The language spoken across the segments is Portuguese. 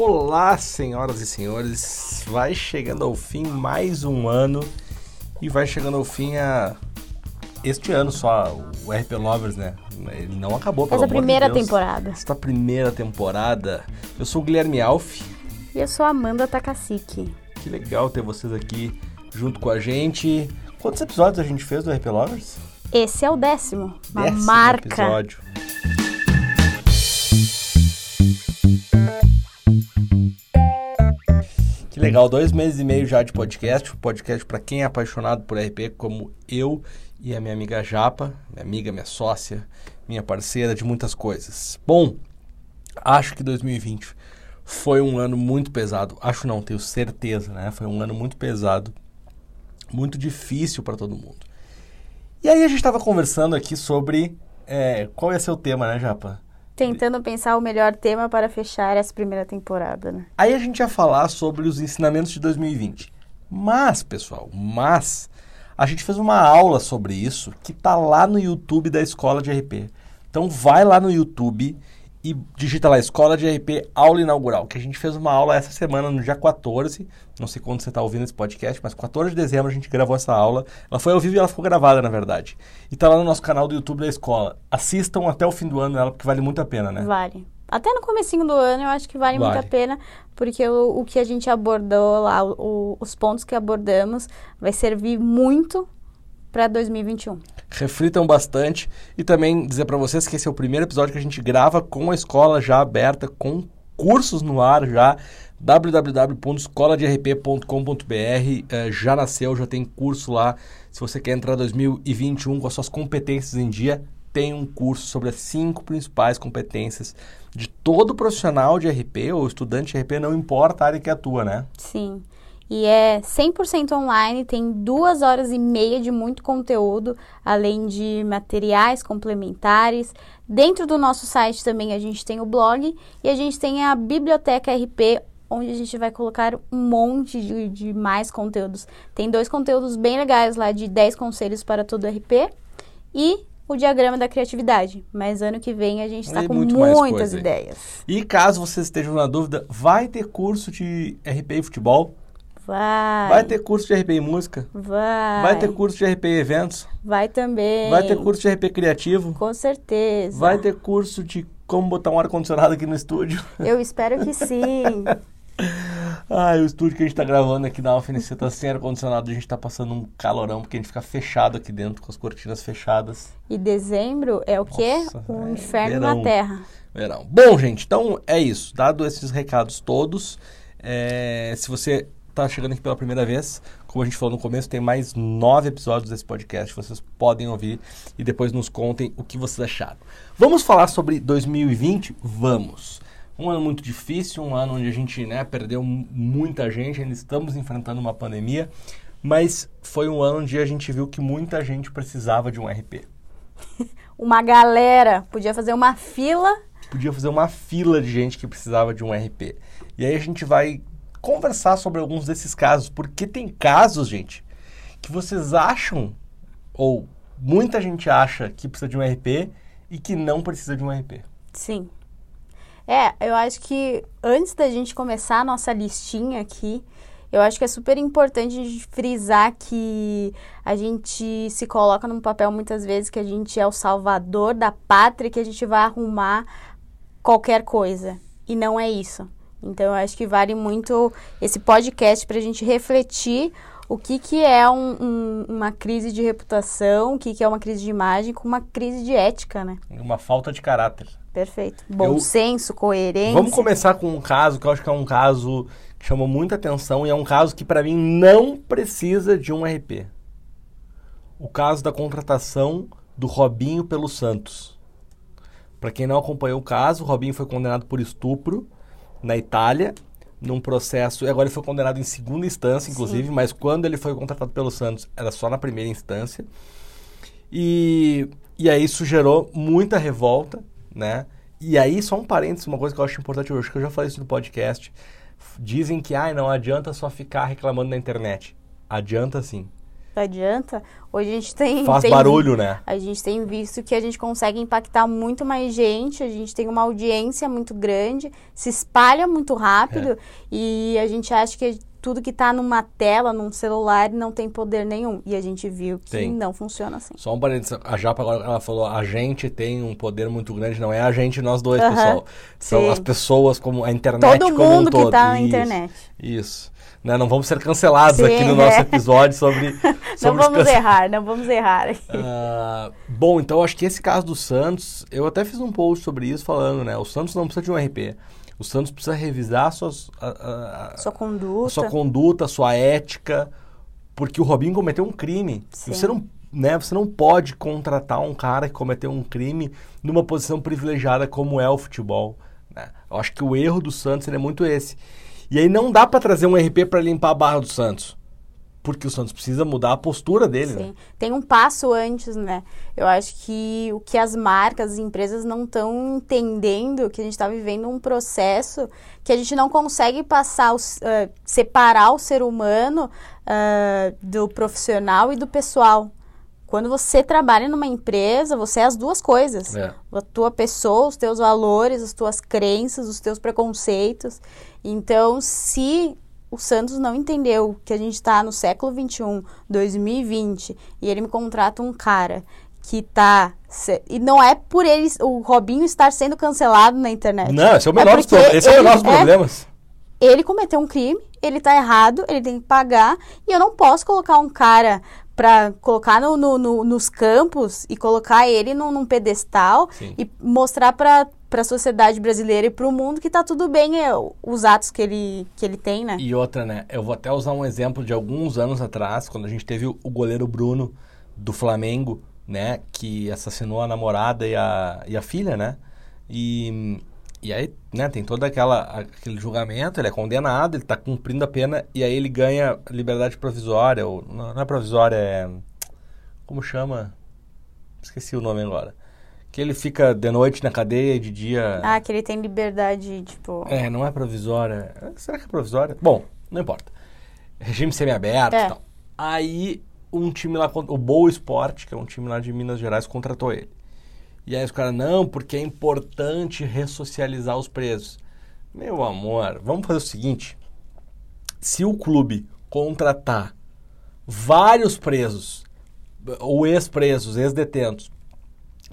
Olá, senhoras e senhores. Vai chegando ao fim mais um ano e vai chegando ao fim a este ano só o RP Lovers, né? Ele não acabou, pelo Essa amor primeira de Deus. temporada. Esta primeira temporada. Eu sou o Guilherme Alf. E eu sou a Amanda Takasiki. Que legal ter vocês aqui junto com a gente. Quantos episódios a gente fez do RP Lovers? Esse é o décimo. Uma Décimo marca. episódio. Legal, dois meses e meio já de podcast. Podcast para quem é apaixonado por RP, como eu e a minha amiga Japa, minha amiga, minha sócia, minha parceira de muitas coisas. Bom, acho que 2020 foi um ano muito pesado. Acho não, tenho certeza, né? Foi um ano muito pesado, muito difícil para todo mundo. E aí a gente estava conversando aqui sobre é, qual ia ser o tema, né, Japa? Tentando pensar o melhor tema para fechar essa primeira temporada, né? Aí a gente ia falar sobre os ensinamentos de 2020. Mas, pessoal, mas a gente fez uma aula sobre isso que tá lá no YouTube da Escola de RP. Então vai lá no YouTube e digita lá Escola de RP Aula Inaugural, que a gente fez uma aula essa semana no dia 14, não sei quando você está ouvindo esse podcast, mas 14 de dezembro a gente gravou essa aula. Ela foi ao vivo e ela ficou gravada, na verdade. E tá lá no nosso canal do YouTube da escola. Assistam até o fim do ano ela, porque vale muito a pena, né? Vale. Até no comecinho do ano eu acho que vale, muito Vale. a pena, porque o, o que a gente abordou lá, o- os pontos que abordamos, vai servir muito para 2021. reflitam bastante e também dizer para vocês que esse é o primeiro episódio que a gente grava com a escola já aberta, com cursos no ar já, www.escoladerp.com.br eh, já nasceu, já tem curso lá. Se você quer entrar em 2021 com as suas competências em dia, tem um curso sobre as cinco principais competências de todo profissional de RP ou estudante de RP, não importa a área que atua, né? Sim. E é 100% online, tem duas horas e meia de muito conteúdo, além de materiais complementares. Dentro do nosso site também a gente tem o blog e a gente tem a Biblioteca RP, onde a gente vai colocar um monte de, de mais conteúdos. Tem dois conteúdos bem legais lá de 10 conselhos para todo RP e o diagrama da criatividade. Mas ano que vem a gente está com muito muitas coisa ideias. E caso vocês estejam na dúvida, vai ter curso de RP e futebol? Vai. Vai ter curso de RP em música? Vai. Vai ter curso de RP em eventos? Vai também. Vai ter curso de RP criativo? Com certeza. Vai ter curso de como botar um ar-condicionado aqui no estúdio? Eu espero que sim. Ai, o estúdio que a gente tá gravando aqui na Alfinicê tá sem ar-condicionado, a gente tá passando um calorão, porque a gente fica fechado aqui dentro, com as cortinas fechadas. E dezembro é o quê? Nossa, um é inferno verão. na Terra. Verão. Bom, gente, então é isso. Dado esses recados todos, é, se você tá chegando aqui pela primeira vez, como a gente falou no começo, tem mais nove episódios desse podcast. Vocês podem ouvir e depois nos contem o que vocês acharam. Vamos falar sobre 2020? Vamos. Um ano muito difícil, um ano onde a gente né, perdeu mu- muita gente, ainda estamos enfrentando uma pandemia, mas foi um ano onde a gente viu que muita gente precisava de um RP. Uma galera podia fazer uma fila. podia fazer uma fila de gente que precisava de um RP. E aí a gente vai conversar sobre alguns desses casos, porque tem casos, gente, que vocês acham, ou muita gente acha que precisa de um RP e que não precisa de um RP. Sim. É, eu acho que antes da gente começar a nossa listinha aqui, eu acho que é super importante a gente frisar que a gente se coloca num papel muitas vezes que a gente é o salvador da pátria, que a gente vai arrumar qualquer coisa. E não é isso. Então eu acho que vale muito esse podcast para a gente refletir o que, que é um- um- uma crise de reputação, o que, que é uma crise de imagem com uma crise de ética, né? Uma falta de caráter. Perfeito. Bom Eu- senso, coerência. Vamos começar com um caso que eu acho que é um caso que chamou muita atenção e é um caso que para mim não precisa de um RP. O caso da contratação do Robinho pelo Santos. Para quem não acompanhou o caso, o Robinho foi condenado por estupro na Itália, num processo. e Agora ele foi condenado em segunda instância, inclusive, mas quando ele foi contratado pelo Santos era só na primeira instância. E, e aí isso gerou muita revolta, né? E aí, só um parênteses, uma coisa que eu acho importante hoje, que eu já falei isso no podcast. Dizem que, ai, não adianta só ficar reclamando na internet. Adianta sim. Adianta. Hoje a gente tem. Faz tem, barulho, né? A gente tem visto que a gente consegue impactar muito mais gente, a gente tem uma audiência muito grande, se espalha muito rápido É. e a gente acha que tudo que está numa tela, num celular, não tem poder nenhum. E a gente viu que Tem. não funciona assim. Só um parênteses, a Japa agora ela falou, a gente tem um poder muito grande, não é a gente nós dois, Aham, pessoal. São sim. as pessoas como a internet Todo como um mundo que todo. está na internet. Isso. Né? Não vamos ser cancelados Sim, aqui no nosso é. episódio sobre, Não sobre os vamos errar, não vamos errar. Ah, bom, então acho que esse caso do Santos, eu até fiz um post sobre isso falando, né? O Santos não precisa de um RP. O Santos precisa revisar suas, a, a- a- Sua a conduta. sua conduta, a sua ética, porque o Robinho cometeu um crime. Você não, né, você não pode contratar um cara que cometeu um crime numa posição privilegiada como é o futebol. né? Eu acho que o erro do Santos é muito esse. E aí não dá pra trazer um RP pra limpar a barra do Santos. Porque o Santos precisa mudar a postura dele, né? Sim. Tem um passo antes, né? Eu acho que o que as marcas, as empresas não estão entendendo que a gente está vivendo um processo que a gente não consegue passar, ah, separar o ser humano ah, do profissional e do pessoal. Quando você trabalha numa empresa, você é as duas coisas. É. A tua pessoa, os teus valores, as tuas crenças, os teus preconceitos. Então, se o Santos não entendeu que a gente está no século XXI, 2020, e ele me contrata um cara que tá. se- E não é por ele, o Robinho estar sendo cancelado na internet. Não, esse é o menor, porque pro- esse é o menor dos problemas. ele cometeu um crime, ele tá errado, ele tem que pagar, e eu não posso colocar um cara pra colocar no, no- no- nos campos e colocar ele num, num pedestal Sim. e mostrar pra, pra sociedade brasileira e pro mundo que tá tudo bem é, os atos que ele, que ele tem, né? E outra, né? Eu vou até usar um exemplo de alguns anos atrás, quando a gente teve o o goleiro Bruno do Flamengo, né? Que assassinou a namorada e a, e a filha, né? E, e aí, né, tem todo aquela, aquele julgamento, ele é condenado, ele tá cumprindo a pena, e aí ele ganha liberdade provisória, ou não, não é provisória, é. Como chama? Esqueci o nome agora. Que ele fica de noite na cadeia e de dia. Ah, que ele tem liberdade, tipo. É, não é provisória. Será que é provisória? Bom, não importa. Regime semiaberto É. e tal. Aí, um time lá, o Boa Esporte, que é um time lá de Minas Gerais, contratou ele. E aí os caras, não, porque é importante ressocializar os presos. Meu amor, vamos fazer o seguinte. Se o clube contratar vários presos, ou ex-presos, ex-detentos,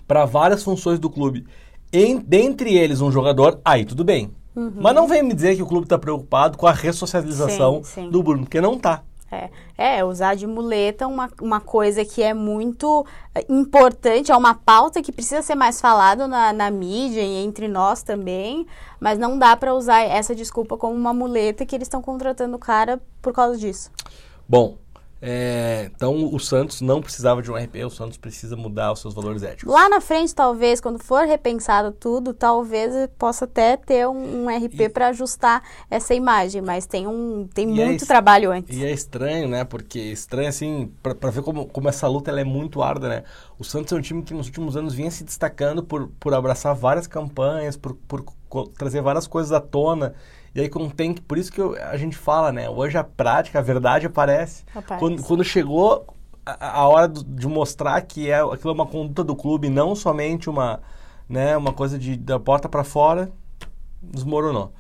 para várias funções do clube, em, dentre eles um jogador, aí tudo bem. Mas não vem me dizer que o clube está preocupado com a ressocialização Sim, sim. do Bruno, porque não tá. É, é, usar de muleta uma, uma coisa que é muito eh, importante, é uma pauta que precisa ser mais falada na, na mídia e entre nós também, mas não dá pra usar essa desculpa como uma muleta que eles estão contratando o cara por causa disso. Bom, é, então o Santos não precisava de um RP, o Santos precisa mudar os seus valores éticos. Lá na frente, talvez, quando for repensado tudo, talvez possa até ter um, um RP pra ajustar essa imagem, mas tem, um, tem é muito isso- trabalho antes. E é estranho, né? Porque é estranho, assim, pra ver como, como essa luta ela é muito árdua, né? O Santos é um time que nos últimos anos vinha se destacando por, por abraçar várias campanhas, por, por trazer várias coisas à tona. E aí quando tem que. Por isso que eu- a gente fala, né? Hoje a prática, a verdade aparece. Aparece. Quando, quando chegou a, a hora do- de mostrar que é, aquilo é uma conduta do clube, não somente uma, né, uma coisa de, da porta pra fora, desmoronou.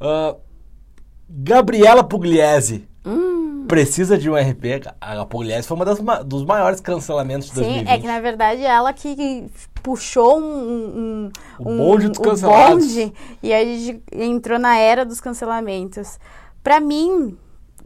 Ah, Gabriela Pugliese Hum. Precisa de um RP. A Pugliese foi uma das dos maiores cancelamentos de Sim, 2020. é que na verdade ela que puxou um, um, O um- bonde dos cancelados. bonde, e a gente entrou na era dos cancelamentos. Pra mim,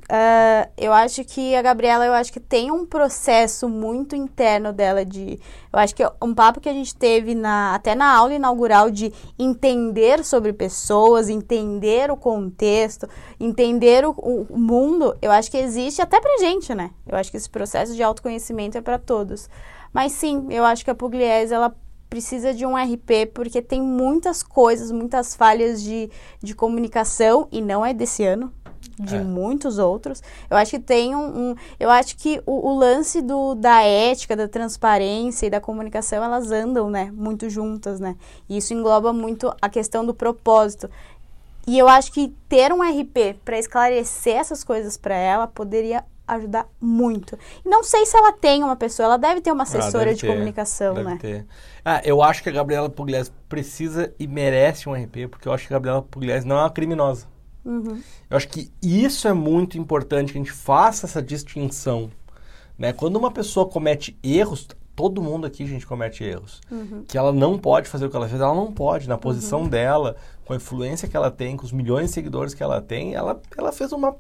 ah, eu acho que a Gabriela, eu acho que tem um processo muito interno dela de, eu acho que um papo que a gente teve na até na aula inaugural de entender sobre pessoas, entender o contexto, entender o, o mundo, eu acho que existe até pra gente, né? Eu acho que esse processo de autoconhecimento é pra todos. Mas sim, eu acho que a Pugliese, ela precisa de um RP porque tem muitas coisas, muitas falhas de, de comunicação e não é desse ano, de É. muitos outros. Eu acho que tem um, um- eu acho que o, o lance do, da ética, da transparência e da comunicação, elas andam, né, muito juntas, né? E isso engloba muito a questão do propósito. E eu acho que ter um RP para esclarecer essas coisas para ela poderia ajudar muito. Não sei se ela tem uma pessoa, ela deve ter uma Ah, assessora deve de ter, comunicação, deve né? ter. Ah, eu acho que a Gabriela Pugliese precisa e merece um RP, porque eu acho que a Gabriela Pugliese não é uma criminosa. Uhum. Eu acho que isso é muito importante, que a gente faça essa distinção. Né? Quando uma pessoa comete erros, todo mundo aqui, gente, comete erros. Uhum. Que ela não pode fazer o que ela fez, ela não pode. Na posição dela, com a influência que ela tem, com os milhões de seguidores que ela tem, ela, ela fez uma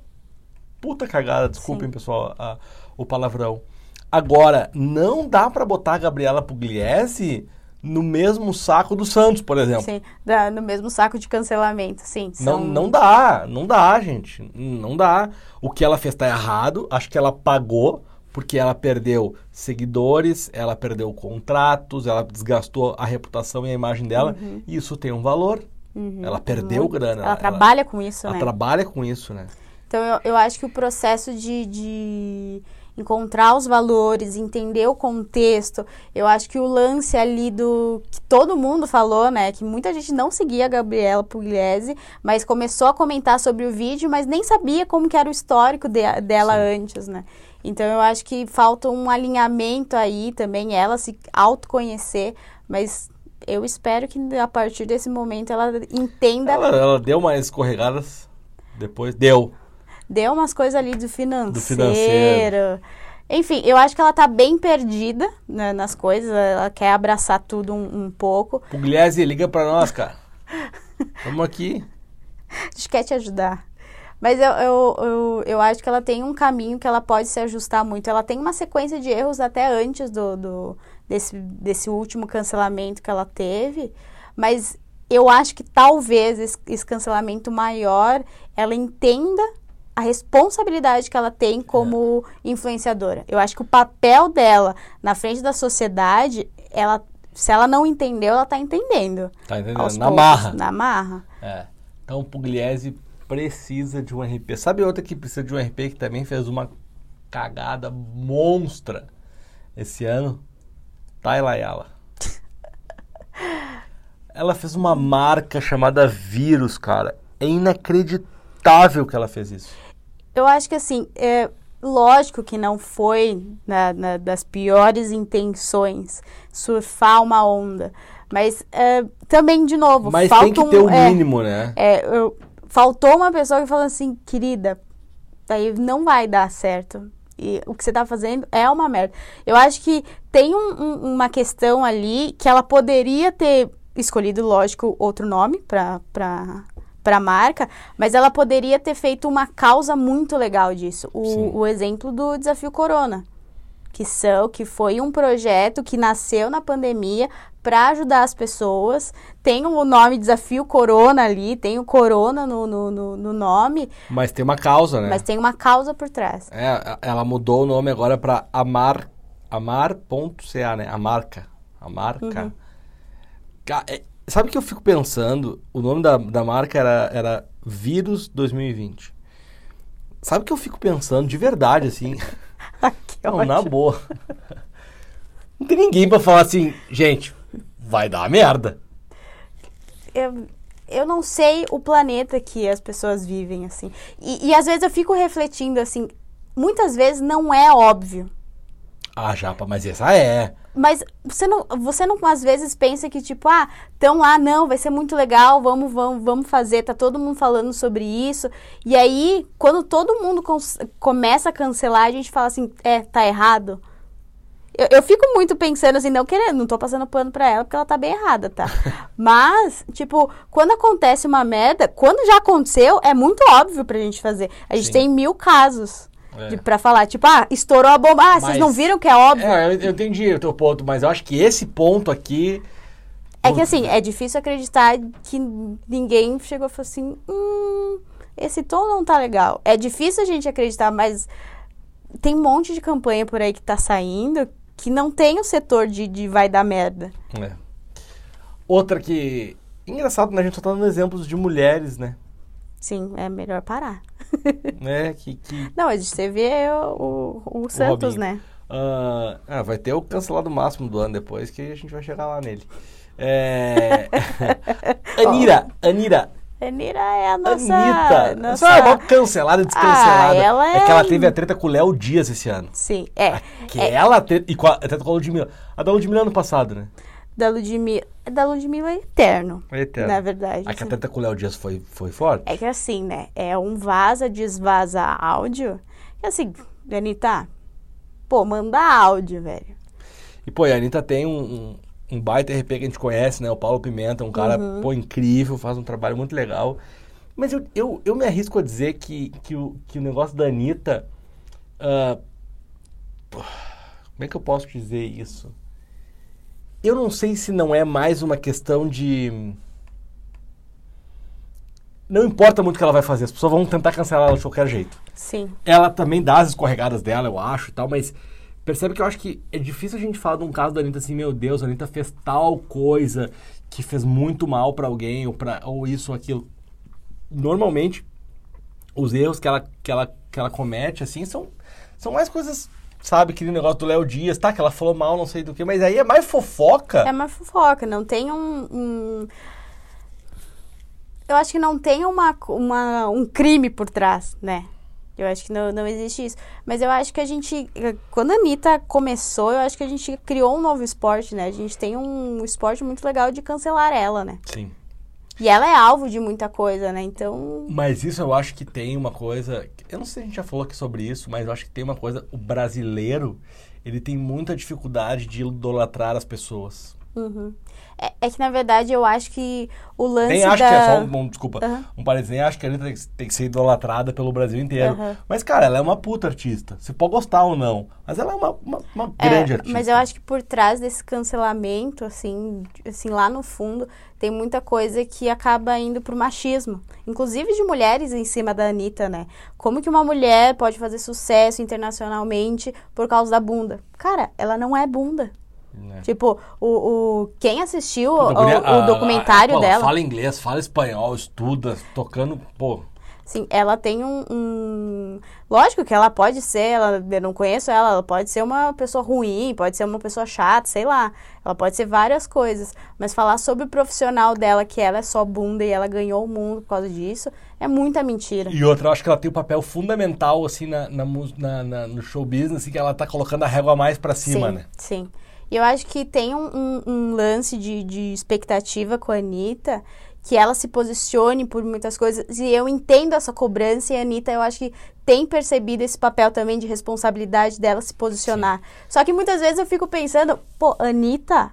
puta cagada, desculpem, Sim. pessoal, a- o palavrão. Agora, não dá pra botar a Gabriela Pugliese no mesmo saco do Santos, por exemplo. Sim, da- no mesmo saco de cancelamento, sim. Não, são- não dá, não dá, gente. Não dá. O que ela fez tá errado. Acho que ela pagou porque ela perdeu seguidores, ela perdeu contratos, ela desgastou a reputação e a imagem dela. E isso tem um valor. Uhum, ela perdeu grana. Ela trabalha com isso, ela né? trabalha com isso, né? Então, eu, eu acho que o processo de, de encontrar os valores, entender o contexto, eu acho que o lance ali do que todo mundo falou, né, que muita gente não seguia a Gabriela Pugliese, mas começou a comentar sobre o vídeo, mas nem sabia como que era o histórico de- dela antes, né? Então, eu acho que falta um alinhamento aí também, ela se autoconhecer, mas eu espero que a partir desse momento ela entenda Ela, ela deu umas escorregadas. Depois deu. Deu umas coisas ali do financeiro. financeiro. Enfim, eu acho que ela tá bem perdida né, nas coisas. Ela quer abraçar tudo um, um pouco. Pugliese, liga pra nós, cara. Vamos aqui. A gente quer te ajudar. Mas eu, eu, eu, eu acho que ela tem um caminho que ela pode se ajustar muito. Ela tem uma sequência de erros até antes do, do desse, desse último cancelamento que ela teve. Mas eu acho que talvez esse, esse cancelamento maior ela entenda a responsabilidade que ela tem como influenciadora. Eu acho que o papel dela na frente da sociedade, ela, se ela não entendeu, ela tá entendendo. Tá entendendo? Na poucos, marra. Na marra. É. Então o Pugliese precisa de um RP. Sabe outra que precisa de um RP que também fez uma cagada monstra esse ano? Tayla Ayala. Ela fez uma marca chamada Vírus, cara. É inacreditável que ela fez isso. Eu acho que assim, é lógico que não foi na, na- das piores intenções surfar uma onda. Mas é, também, de novo, Mas falta tem que um- ter o é, mínimo, né? é, eu- faltou uma pessoa que falou assim, querida, daí não vai dar certo. E o que você tá fazendo é uma merda. Eu acho que tem um- um- uma questão ali que ela poderia ter escolhido, lógico, outro nome pra, pra, pra marca, mas ela poderia ter feito uma causa muito legal disso. O, o exemplo do Desafio Corona. Que, são, que foi um projeto que nasceu na pandemia para ajudar as pessoas. Tem o nome Desafio Corona ali, tem o Corona no, no, no- no nome, Mas tem uma causa, né? mas tem uma causa por trás. É, ela mudou o nome agora pra Amar, Amar.ca, né? A marca. A marca. Ca- é, sabe o que eu fico pensando? O nome da, da marca era, era Vírus 2020. Sabe o que eu fico pensando de verdade, assim? que Não, ótimo. na boa. Não tem ninguém pra falar assim, gente, vai dar merda. eu, eu não sei o planeta que as pessoas vivem, assim. E, e às vezes eu fico refletindo, assim, muitas vezes não é óbvio. Ah, Japa, mas essa é. Mas você não, você não às vezes pensa que, tipo, ah, então lá, não, vai ser muito legal, vamos, vamos, vamos fazer, tá todo mundo falando sobre isso. E aí, quando todo mundo começa a cancelar, a gente fala assim, é, tá errado. Eu, eu fico muito pensando assim, não querendo, não tô passando pano pra ela porque ela tá bem errada, tá? Mas, tipo, quando acontece uma merda, quando já aconteceu, é muito óbvio pra gente fazer. A gente Sim. tem mil casos É. pra falar, tipo, ah, estourou a bomba, ah, vocês Mas- não viram que é óbvio? É, eu, eu entendi o teu ponto, mas eu acho que esse ponto aqui. É que assim, é difícil acreditar que ninguém chegou e falou assim: hum, esse tom não tá legal. É difícil a gente acreditar, mas tem um monte de campanha por aí que tá saindo que não tem o setor de, de vai dar merda. É. Outra que. Engraçado, né? A gente só tá dando exemplos de mulheres, né? Sim, é melhor parar. né? Que. que Não, mas você vê o, o, o Santos, Robinho. né? ah, ah, vai ter o cancelado máximo do ano depois que a gente vai chegar lá nele. É... Anira, Anira, Anira é a nossa. Anitta. nossa... Essa é uma cancelada descancelada. Ah, ela é... que ela é- teve a treta com o Léo Dias esse ano. Sim, é. Que ela treta. E com a, a treta com a Ludmilla. A da Ludmilla ano passado, né? Da Ludmilla. Da Ludmilla é eterno. É eterno. Na verdade. A que assim. com o Léo Dias foi, foi forte? É que assim, né? É um vaza, desvaza áudio. E assim, Anitta, pô, manda áudio, velho. E, pô, a Anitta tem um, um, um baita RP que a gente conhece, né? O Paulo Pimenta, um cara, Uhum. pô, incrível, faz um trabalho muito legal. Mas eu, eu, eu me arrisco a dizer que, que, o, que o negócio da Anitta... ah, como é que eu posso dizer isso? Eu não sei se não é mais uma questão de... Não importa muito o que ela vai fazer, as pessoas vão tentar cancelar ela de qualquer jeito Sim. ela também dá as escorregadas dela, eu acho e tal, mas percebe que eu acho que é difícil a gente falar de um caso da Anitta assim, meu Deus, a Anitta fez tal coisa que fez muito mal pra alguém, ou, pra, ou isso ou aquilo. Normalmente, os erros que ela, que ela, que ela comete, assim, são, são mais coisas, sabe, aquele negócio do Léo Dias, tá, que ela falou mal, não sei do que, mas aí é mais fofoca. É uma fofoca, não tem um. um- Eu acho que não tem uma, uma, um crime por trás, né? Eu acho que não, não existe isso. Mas eu acho que a gente. Quando a Anitta começou, eu acho que a gente criou um novo esporte, né? A gente tem um esporte muito legal de cancelar ela, né? Sim. E ela é alvo de muita coisa, né? Então. Mas isso eu acho que tem uma coisa. Eu não sei se a gente já falou aqui sobre isso, mas eu acho que tem uma coisa. O brasileiro, ele tem muita dificuldade de idolatrar as pessoas. Uhum. É, é que na verdade eu acho que o lance Nem acho da. que é só um, um- desculpa, Aham. um parênteses, nem acho que a Anitta tem que, tem que ser idolatrada pelo Brasil inteiro. Aham. Mas, cara, ela é uma puta artista. Você pode gostar ou não, mas ela é uma, uma, uma É, grande artista. Mas eu acho que por trás desse cancelamento, assim, assim, lá no fundo, tem muita coisa que acaba indo pro machismo. Inclusive de mulheres em cima da Anitta, né? Como que uma mulher pode fazer sucesso internacionalmente por causa da bunda? Cara, ela não é bunda. Né? Tipo, o, o, quem assistiu o, o a- a- documentário pô, ela dela... Fala inglês, fala espanhol, estuda, tocando, pô. Sim, ela tem um, um- Lógico que ela pode ser, ela, eu não conheço ela, ela pode ser uma pessoa ruim, pode ser uma pessoa chata, sei lá. Ela pode ser várias coisas. Mas falar sobre o profissional dela, que ela é só bunda e ela ganhou o mundo por causa disso, é muita mentira. E outra, eu acho que ela tem um papel fundamental, assim, na, na, na- na- no show business, assim, que ela tá colocando a régua mais pra cima, sim, né? Sim. E eu acho que tem um, um- um lance de, de expectativa com a Anitta, que ela se posicione por muitas coisas. E eu entendo essa cobrança, e a Anitta, eu acho que tem percebido esse papel também de responsabilidade dela se posicionar. Só que muitas vezes eu fico pensando, pô, Anitta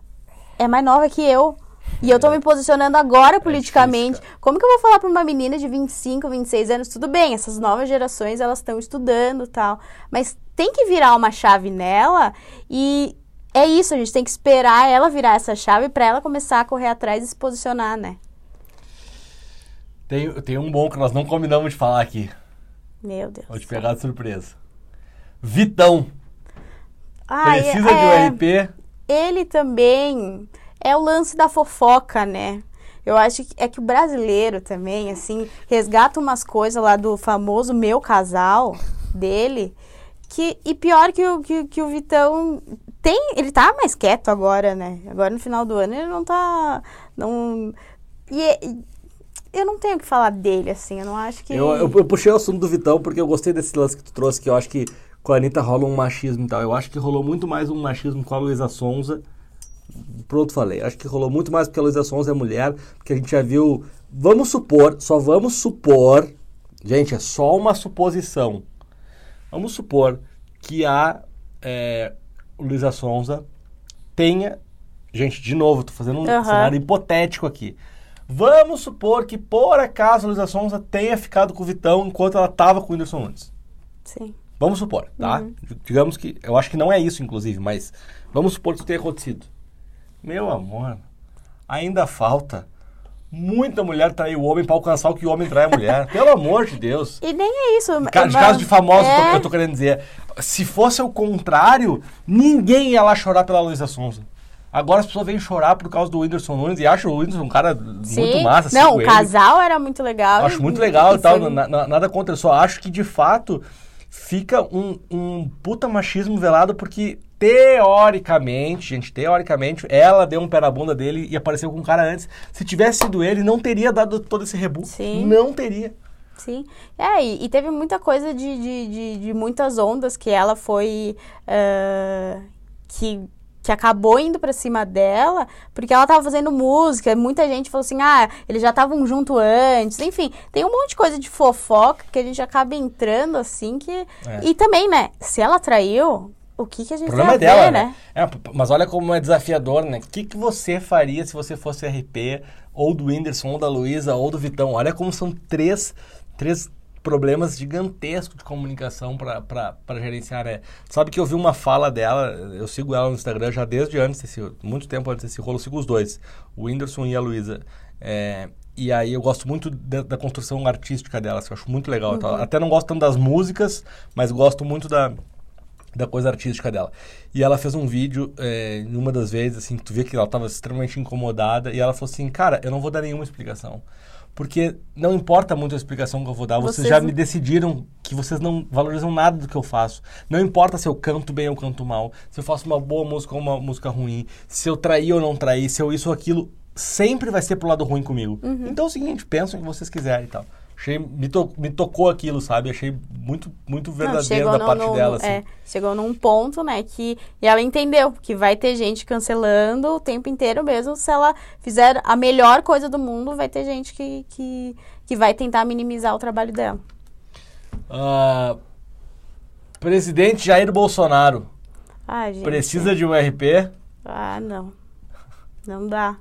é mais nova que eu. E eu tô me posicionando agora politicamente. difícil, Como que eu vou falar pra uma menina de 25, 26 anos? Tudo bem, essas novas gerações, elas estão estudando tal. Mas tem que virar uma chave nela e é isso, a gente tem que esperar ela virar essa chave pra ela começar a correr atrás e se posicionar, né? Tem, tem um bom que nós não combinamos de falar aqui. Meu Deus. Vou te pegar de surpresa. Vitão. Ai, Precisa é, de um RP? Ele também é o lance da fofoca, né? Eu acho que é que o brasileiro também, assim, resgata umas coisas lá do famoso meu casal dele. Que, e pior que o, que, que o Vitão tem. Ele tá mais quieto agora, né? Agora no final do ano ele não tá. Não. E eu não tenho o que falar dele, assim. Eu não acho que. Eu, eu, eu puxei o assunto do Vitão porque eu gostei desse lance que tu trouxe, que eu acho que com a Anitta rola um machismo e tal. Eu acho que rolou muito mais um machismo com a Luísa Sonza. Pronto, falei. Acho que rolou muito mais porque a Luísa Sonza é mulher, porque a gente já viu. Vamos supor, só vamos supor. Gente, é só uma suposição. Vamos supor que a é, Luísa Sonza tenha. Gente, de novo, tô fazendo um Aham. cenário hipotético aqui. Vamos supor que por acaso a Luísa Sonza tenha ficado com o Vitão enquanto ela tava com o Whindersson Nunes. Sim. Vamos supor, tá? Digamos que. Eu acho que não é isso, inclusive, mas vamos supor que isso tenha acontecido. Meu amor, ainda falta muita mulher trair o homem pra alcançar o que o homem trai a mulher. Pelo amor de Deus. E nem é isso. Ca- De mas- caso de famosos, eu tô- é, eu tô querendo dizer. Se fosse o contrário, ninguém ia lá chorar pela Luísa Sonza. Agora as pessoas vêm chorar por causa do Whindersson Nunes e acham o Whindersson um cara muito Sim. massa. Não, sigo o ele. casal era muito legal. Acho muito legal e tal, foi- na- na- nada contra. Eu só acho que, de fato, fica um, um puta machismo velado porque teoricamente, gente, teoricamente, ela deu um pé na bunda dele e apareceu com um cara antes. Se tivesse sido ele, não teria dado todo esse rebu. Sim. Não teria. Sim. É, e, e teve muita coisa de, de, de, de muitas ondas que ela foi. ah, que, que acabou indo pra cima dela, porque ela tava fazendo música. Muita gente falou assim: ah, eles já estavam junto antes. Enfim, tem um monte de coisa de fofoca que a gente acaba entrando assim que. É. E também, né? Se ela traiu, o que, que a O gente problema é tem a dela, ver, né? né? É, mas olha como é desafiador, né? O que, que você faria se você fosse RP, ou do Whindersson, ou da Luísa, ou do Vitão? Olha como são três, três problemas gigantescos de comunicação para gerenciar, né? Sabe que eu vi uma fala dela, eu sigo ela no Instagram já desde antes desse, muito tempo antes desse rolo, eu sigo os dois, o Whindersson e a Luísa. É, e aí eu gosto muito da, da construção artística delas, que eu acho muito legal. tal. Até não gosto tanto das músicas, mas gosto muito da, da coisa artística dela. E ela fez um vídeo, é, numa das vezes, assim, tu vê que ela estava extremamente incomodada, e ela falou assim, cara, eu não vou dar nenhuma explicação. Porque não importa muito a explicação que eu vou dar, vocês, Vocês já me decidiram que vocês não valorizam nada do que eu faço. Não importa se eu canto bem ou canto mal, se eu faço uma boa música ou uma música ruim, se eu traí ou não traí, se eu isso ou aquilo, sempre vai ser pro lado ruim comigo. Uhum. Então é o seguinte, pensam o que vocês quiserem e tal. Achei, me, to- me tocou aquilo, sabe? Achei muito, muito Não, verdadeiro chegou da no- parte no- dela, assim. é, chegou num ponto, né, que e ela entendeu que vai ter gente cancelando o tempo inteiro mesmo. Se ela fizer a melhor coisa do mundo, vai ter gente que, que, que vai tentar minimizar o trabalho dela. Ah, presidente Jair Bolsonaro gente. precisa de um RP? Ah, não. Não dá.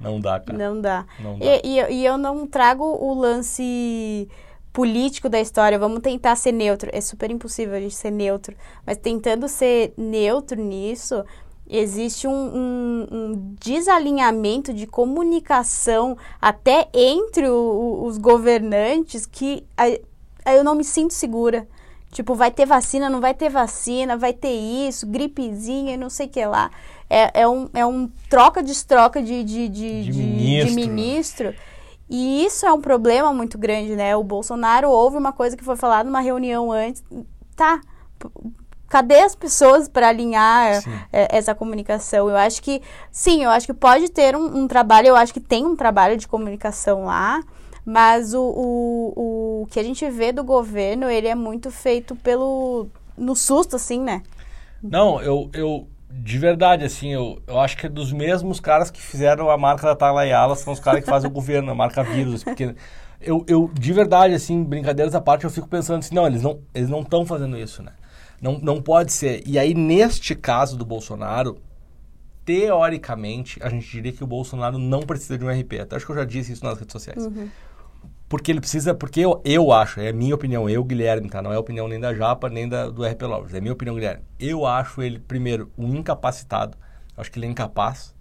Não dá, cara. Não dá. Não dá. E, e eu- e eu não trago o lance político da história. Vamos tentar ser neutro. É super impossível a gente ser neutro. Mas tentando ser neutro nisso, existe um, um- um desalinhamento de comunicação até entre o- o- os governantes que a- eu não me sinto segura. Tipo, vai ter vacina, não vai ter vacina, vai ter isso, gripezinha e não sei o que lá. É, é, um, é um troca-destroca de, de, de, De de- ministro, de ministro. E isso é um problema muito grande, né? O Bolsonaro houve uma coisa que foi falada numa reunião antes. Tá, cadê as pessoas para alinhar Sim. é, essa comunicação? Eu acho que, sim, eu acho que pode ter um, um trabalho, eu acho que tem um trabalho de comunicação lá, mas o, o, o que a gente vê do governo, ele é muito feito pelo. no susto, assim, né? Não, eu, eu de verdade, assim, eu, eu acho que é dos mesmos caras que fizeram a marca da Talayala, são os caras que fazem o governo, a marca vírus, porque eu, eu, de verdade, assim, brincadeiras à parte, eu fico pensando assim, não, eles não eles não estão fazendo isso, né? Não, não pode ser. E aí, neste caso do Bolsonaro, teoricamente, a gente diria que o Bolsonaro não precisa de um RP. Até acho que eu já disse isso nas redes sociais. Porque ele precisa, porque eu, eu acho, é a minha opinião, eu, Guilherme, tá? Não é a opinião nem da Japa, nem da, do RP Lovers, é a minha opinião, Guilherme. Eu acho ele, primeiro, um incapacitado, eu acho que ele é incapaz,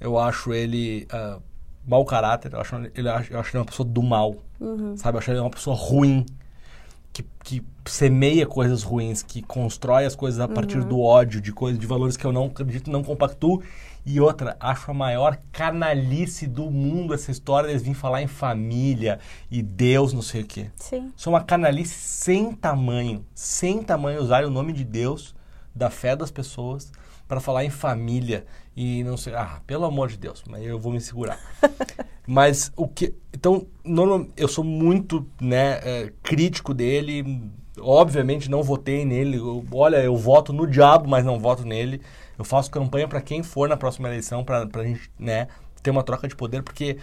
eu acho ele ah, mau caráter, eu acho, ele, eu acho ele uma pessoa do mal, sabe? Eu acho ele uma pessoa ruim, que, que semeia coisas ruins, que constrói as coisas a partir do ódio, de coisas, de valores que eu não acredito, não compactuo. E outra, acho a maior canalice do mundo essa história deles virem falar em família e Deus, não sei o quê. Sim. Isso é uma canalice sem tamanho, sem tamanho usar o nome de Deus, da fé das pessoas, para falar em família e não sei. Ah, pelo amor de Deus, mas eu vou me segurar. mas o que. Então, normal, eu sou muito né, é, crítico dele. Obviamente não votei nele. Eu- olha, eu voto no diabo, mas não voto nele. Eu faço campanha para quem for na próxima eleição, para a gente né, ter uma troca de poder, porque.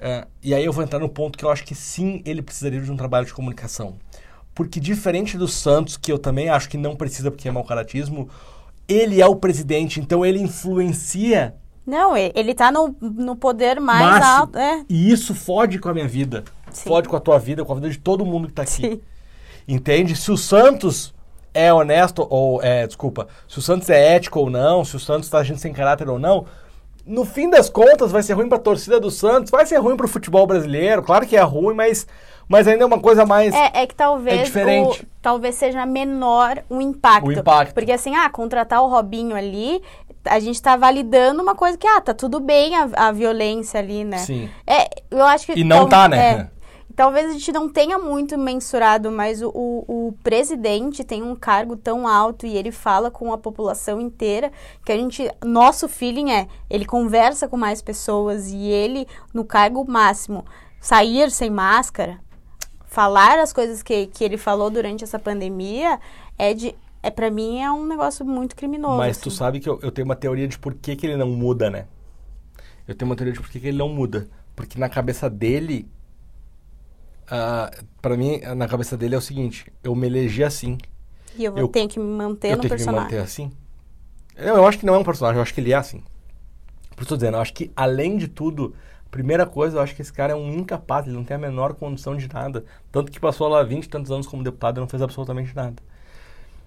é, e aí eu vou entrar no ponto que eu acho que sim, ele precisaria de um trabalho de comunicação. Porque diferente do Santos, que eu também acho que não precisa porque é mau caratismo, ele é o presidente, então ele influencia Não, ele tá no, no poder mais máximo. alto. É, E isso fode com a minha vida. Sim. Fode com a tua vida, com a vida de todo mundo que tá aqui. sim. Entende? Se o Santos é honesto ou é, desculpa, se o Santos é ético ou não, se o Santos tá agindo sem caráter ou não, no fim das contas vai ser ruim pra torcida do Santos, vai ser ruim pro futebol brasileiro, claro que é ruim, mas, mas ainda é uma coisa mais É, é que talvez É diferente. o- talvez seja menor o impacto. O impacto. Porque assim, ah, contratar o Robinho ali, a gente tá validando uma coisa que, ah, tá tudo bem a, a violência ali, né? Sim. É, eu acho que. E não tá, né? é. Talvez a gente não tenha muito mensurado, mas o, o, o, presidente tem um cargo tão alto e ele fala com a população inteira que a gente, nosso feeling é, ele conversa com mais pessoas e ele, no cargo máximo, sair sem máscara, falar as coisas que, que ele falou durante essa pandemia, é de é para mim é um negócio muito criminoso. Mas assim. tu sabe que eu, eu, tenho uma teoria de por que, que ele não muda, né? Eu tenho uma teoria de por que, que ele não muda. Porque na cabeça dele, uh, ah, para mim, na cabeça dele é o seguinte: eu me elegi assim. E eu, eu tenho que me manter no personagem. Eu tenho que me manter assim. Eu, eu, acho que não é um personagem, eu acho que ele é assim. Por isso tô dizendo, eu acho que além de tudo, primeira coisa, eu acho que esse cara é um incapaz, ele não tem a menor condição de nada. Tanto que passou lá 20 e tantos anos como deputado e não fez absolutamente nada.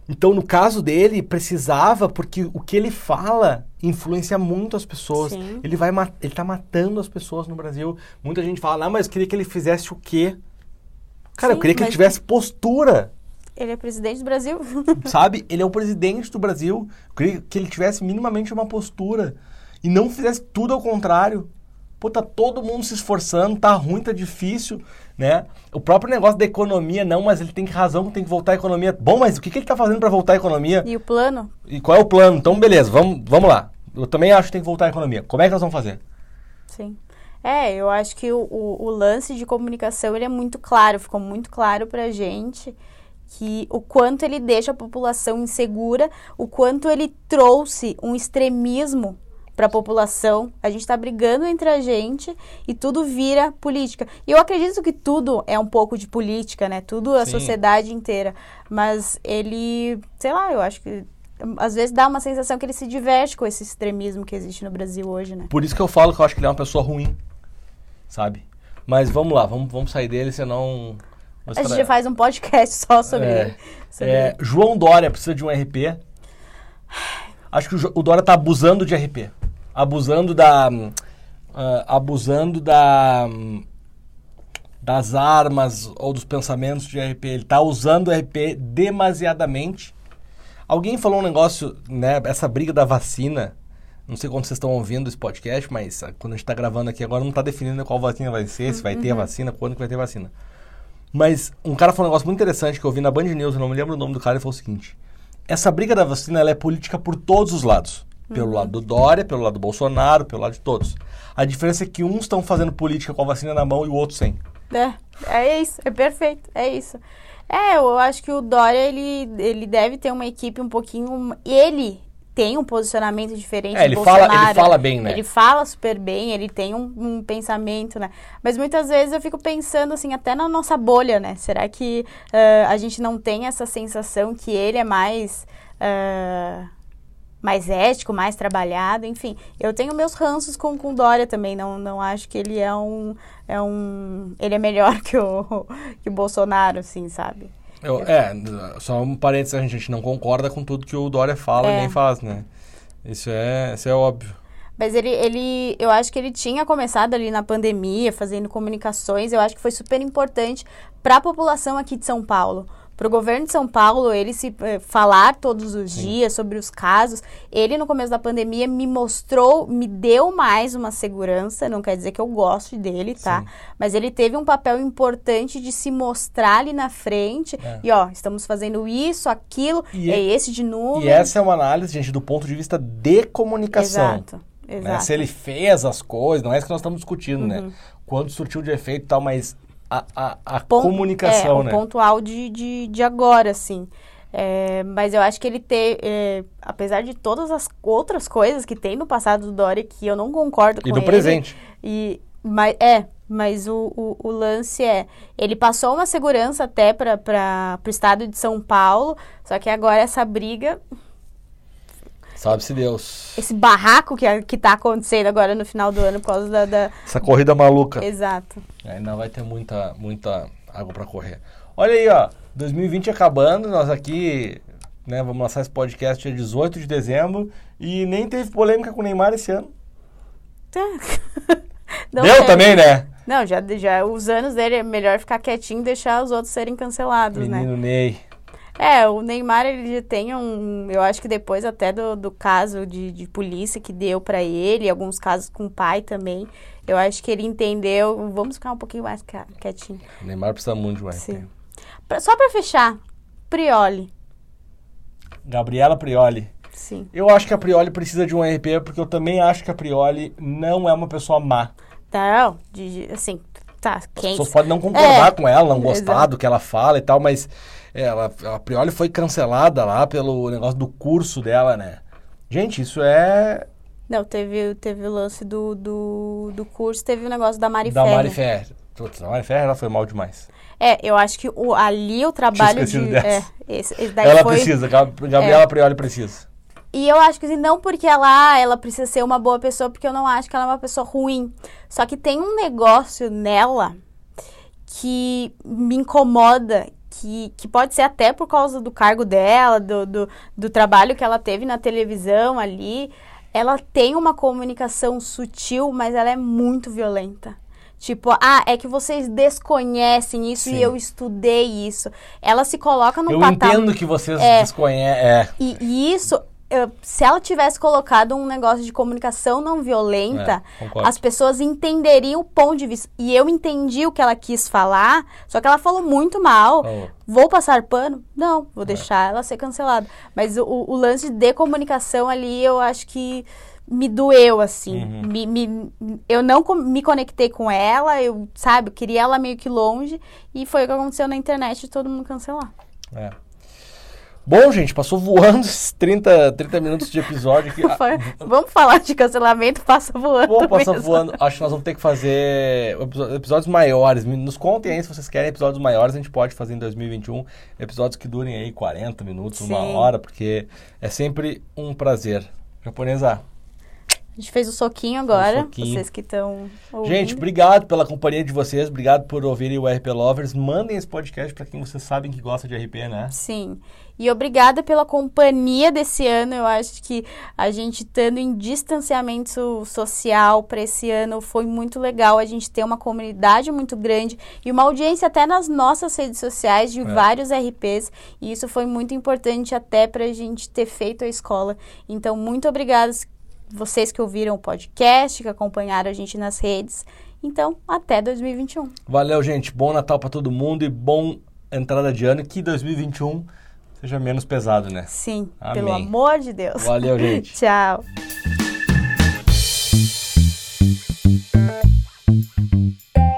Então, no caso dele, precisava, porque o que ele fala influencia muito as pessoas. Sim. Ele vai ele tá matando as pessoas no Brasil. Muita gente fala, ah, mas eu queria que ele fizesse o quê? Cara, Sim, eu queria que ele tivesse postura. Ele é presidente do Brasil. Sabe? Ele é o presidente do Brasil. Eu queria que ele tivesse minimamente uma postura. E não fizesse tudo ao contrário. Pô, tá todo mundo se esforçando, tá ruim, tá difícil, né? O próprio negócio da economia, não, mas ele tem razão que tem que voltar a economia. Bom, mas o que, que ele tá fazendo para voltar a economia? E o plano? E qual é o plano? Então, beleza, vamos, vamos lá. Eu também acho que tem que voltar a economia. Como é que nós vamos fazer? Sim. É, eu acho que o, o, o lance de comunicação ele é muito claro, ficou muito claro pra gente que o quanto ele deixa a população insegura, o quanto ele trouxe um extremismo para a população. A gente está brigando entre a gente e tudo vira política. E eu acredito que tudo é um pouco de política, né? Tudo a Sim. sociedade inteira. Mas ele, sei lá, eu acho que às vezes dá uma sensação que ele se diverte com esse extremismo que existe no Brasil hoje, né? Por isso que eu falo que eu acho que ele é uma pessoa ruim, sabe? Mas vamos lá, vamos, vamos sair dele, senão... A gente faz um podcast só sobre, é, sobre é, João Dória precisa de um RP. Acho que o, o Dória tá abusando de RP abusando da uh, abusando da das armas ou dos pensamentos de RP. Ele está usando o RP demasiadamente. Alguém falou um negócio, né? Essa briga da vacina. Não sei quando vocês estão ouvindo esse podcast, mas quando a gente está gravando aqui agora não está definindo qual vacina vai ser, se vai ter a uhum. vacina, quando que vai ter vacina. Mas um cara falou um negócio muito interessante que eu vi na Band News, eu não me lembro o nome do cara, ele falou o seguinte: essa briga da vacina ela é política por todos os lados. Pelo uhum. lado do Dória, pelo lado do Bolsonaro, pelo lado de todos. A diferença é que uns estão fazendo política com a vacina na mão e o outro sem. É, é isso, é perfeito, é isso. É, eu acho que o Dória, ele, ele deve ter uma equipe um pouquinho... Ele tem um posicionamento diferente é, ele do Bolsonaro. Fala, ele fala bem, né? Ele fala super bem, ele tem um, um, pensamento, né? Mas muitas vezes eu fico pensando, assim, até na nossa bolha, né? Será que uh, a gente não tem essa sensação que ele é mais... Uh, mais ético, mais trabalhado, enfim. Eu tenho meus ranços com o Dória também, não, não acho que ele é um, é um... Ele é melhor que o, que o Bolsonaro, assim, sabe? Eu, é, só um parênteses, a gente não concorda com tudo que o Dória fala é. nem faz, né? Isso é, isso é óbvio. Mas ele, ele, eu acho que ele tinha começado ali na pandemia, fazendo comunicações, eu acho que foi super importante para a população aqui de São Paulo para o governo de São Paulo ele se eh, falar todos os Sim. dias sobre os casos. Ele no começo da pandemia me mostrou, me deu mais uma segurança. Não quer dizer que eu goste dele, tá? Sim. Mas ele teve um papel importante de se mostrar ali na frente é. e ó, estamos fazendo isso, aquilo, e, é esse de novo. E essa é uma análise, gente, do ponto de vista de comunicação. Exato. Né? Se ele fez as coisas, não é isso que nós estamos discutindo, né? uhum. né? Quanto surtiu de efeito e tal, mas a, a, a Pon comunicação, é, né? o pontual de, de, de agora, assim. É, mas eu acho que ele ter, é, apesar de todas as outras coisas que tem no passado do Dória, que eu não concordo com ele. E do presente. E, mas, é, mas o, o, o, lance é, ele passou uma segurança até para o estado de São Paulo, só que agora essa briga Sabe-se Deus. Esse barraco que, que tá acontecendo agora no final do ano por causa da. da... Essa corrida maluca. Exato. Ainda vai ter muita, muita água para correr. Olha aí, ó. 2020 acabando, nós aqui, né, vamos lançar esse podcast dia 18 de dezembro e nem teve polêmica com o Neymar esse ano. Deu teve. também, né? Não, já, já os anos dele é melhor ficar quietinho e deixar os outros serem cancelados, Menino né? Menino Ney. É, o Neymar, ele tem um. Eu acho que depois até do, do caso de, de polícia que deu para ele, alguns casos com o pai também, Eu acho que ele entendeu. Vamos ficar um pouquinho mais quietinho. O Neymar precisa muito de um RP. Sim. Pra- só pra fechar, Prioli. Gabriela Prioli. Sim. Eu acho que a Prioli precisa de um RP, porque eu também acho que a Prioli não é uma pessoa má. Não, de- de- assim, tá, As quem... pessoas podem não concordar É. com ela, não gostar do que ela fala e tal, mas ela, a Prioli foi cancelada lá pelo negócio do curso dela, né? Gente, isso é Não, teve, teve o lance do, do, do curso, teve o negócio da Mari da Ferrer. Mari Ferrer. Putz, a Mari Ferrer ela foi mal demais. É, eu acho que o, ali o trabalho de... dessa. É, esse, esse ela foi... É. precisa, Gab- Gabriela Prioli precisa. E eu acho que assim, não porque ela, ah, ela precisa ser uma boa pessoa, porque eu não acho que ela é uma pessoa ruim. Só que tem um negócio nela que me incomoda, que, que pode ser até por causa do cargo dela, do, do, do trabalho que ela teve na televisão ali. Ela tem uma comunicação sutil, mas ela é muito violenta. Tipo, ah, é que vocês desconhecem isso Sim. e eu estudei isso. Ela se coloca num Eu patamar. entendo que vocês É. desconhecem. É. E, e isso, eu- se ela tivesse colocado um negócio de comunicação não violenta, É, as pessoas entenderiam o ponto de vista. E eu entendi o que ela quis falar, só que ela falou muito mal. Vou passar pano? Não, vou deixar ela ser cancelada. Mas o, o lance de comunicação ali, eu acho que me doeu, assim. Uhum. Me, me- eu não me conectei com ela, eu, sabe, eu queria ela meio que longe. E foi o que aconteceu na internet todo mundo cancelar. É. Bom, gente, passou voando esses 30, 30 minutos de episódio aqui. Vamos falar de cancelamento, passa voando. Passa mesmo. voando. Acho que nós vamos ter que fazer episódios maiores. Nos contem aí se vocês querem episódios maiores. A gente pode fazer em 2021 episódios que durem aí 40 minutos, uma Sim. hora, porque é sempre um prazer. Japonesa, A gente fez o soquinho agora, Um soquinho. vocês que estão gente, obrigado pela companhia de vocês. Obrigado por ouvirem o RP Lovers. Mandem esse podcast para quem vocês sabem que gosta de RP, né? Sim. E obrigada pela companhia desse ano. Eu acho que a gente estando em distanciamento social para esse ano foi muito legal. A gente ter uma comunidade muito grande e uma audiência até nas nossas redes sociais de É. vários RPs. E isso foi muito importante até para a gente ter feito a escola. Então, muito obrigada vocês que ouviram o podcast, que acompanharam a gente nas redes. Então, até 2021. Valeu, gente. Bom Natal para todo mundo e bom entrada de ano. Que 2021 seja menos pesado, né? Sim, Amém. pelo amor de Deus. Valeu, gente. Tchau. Thank you.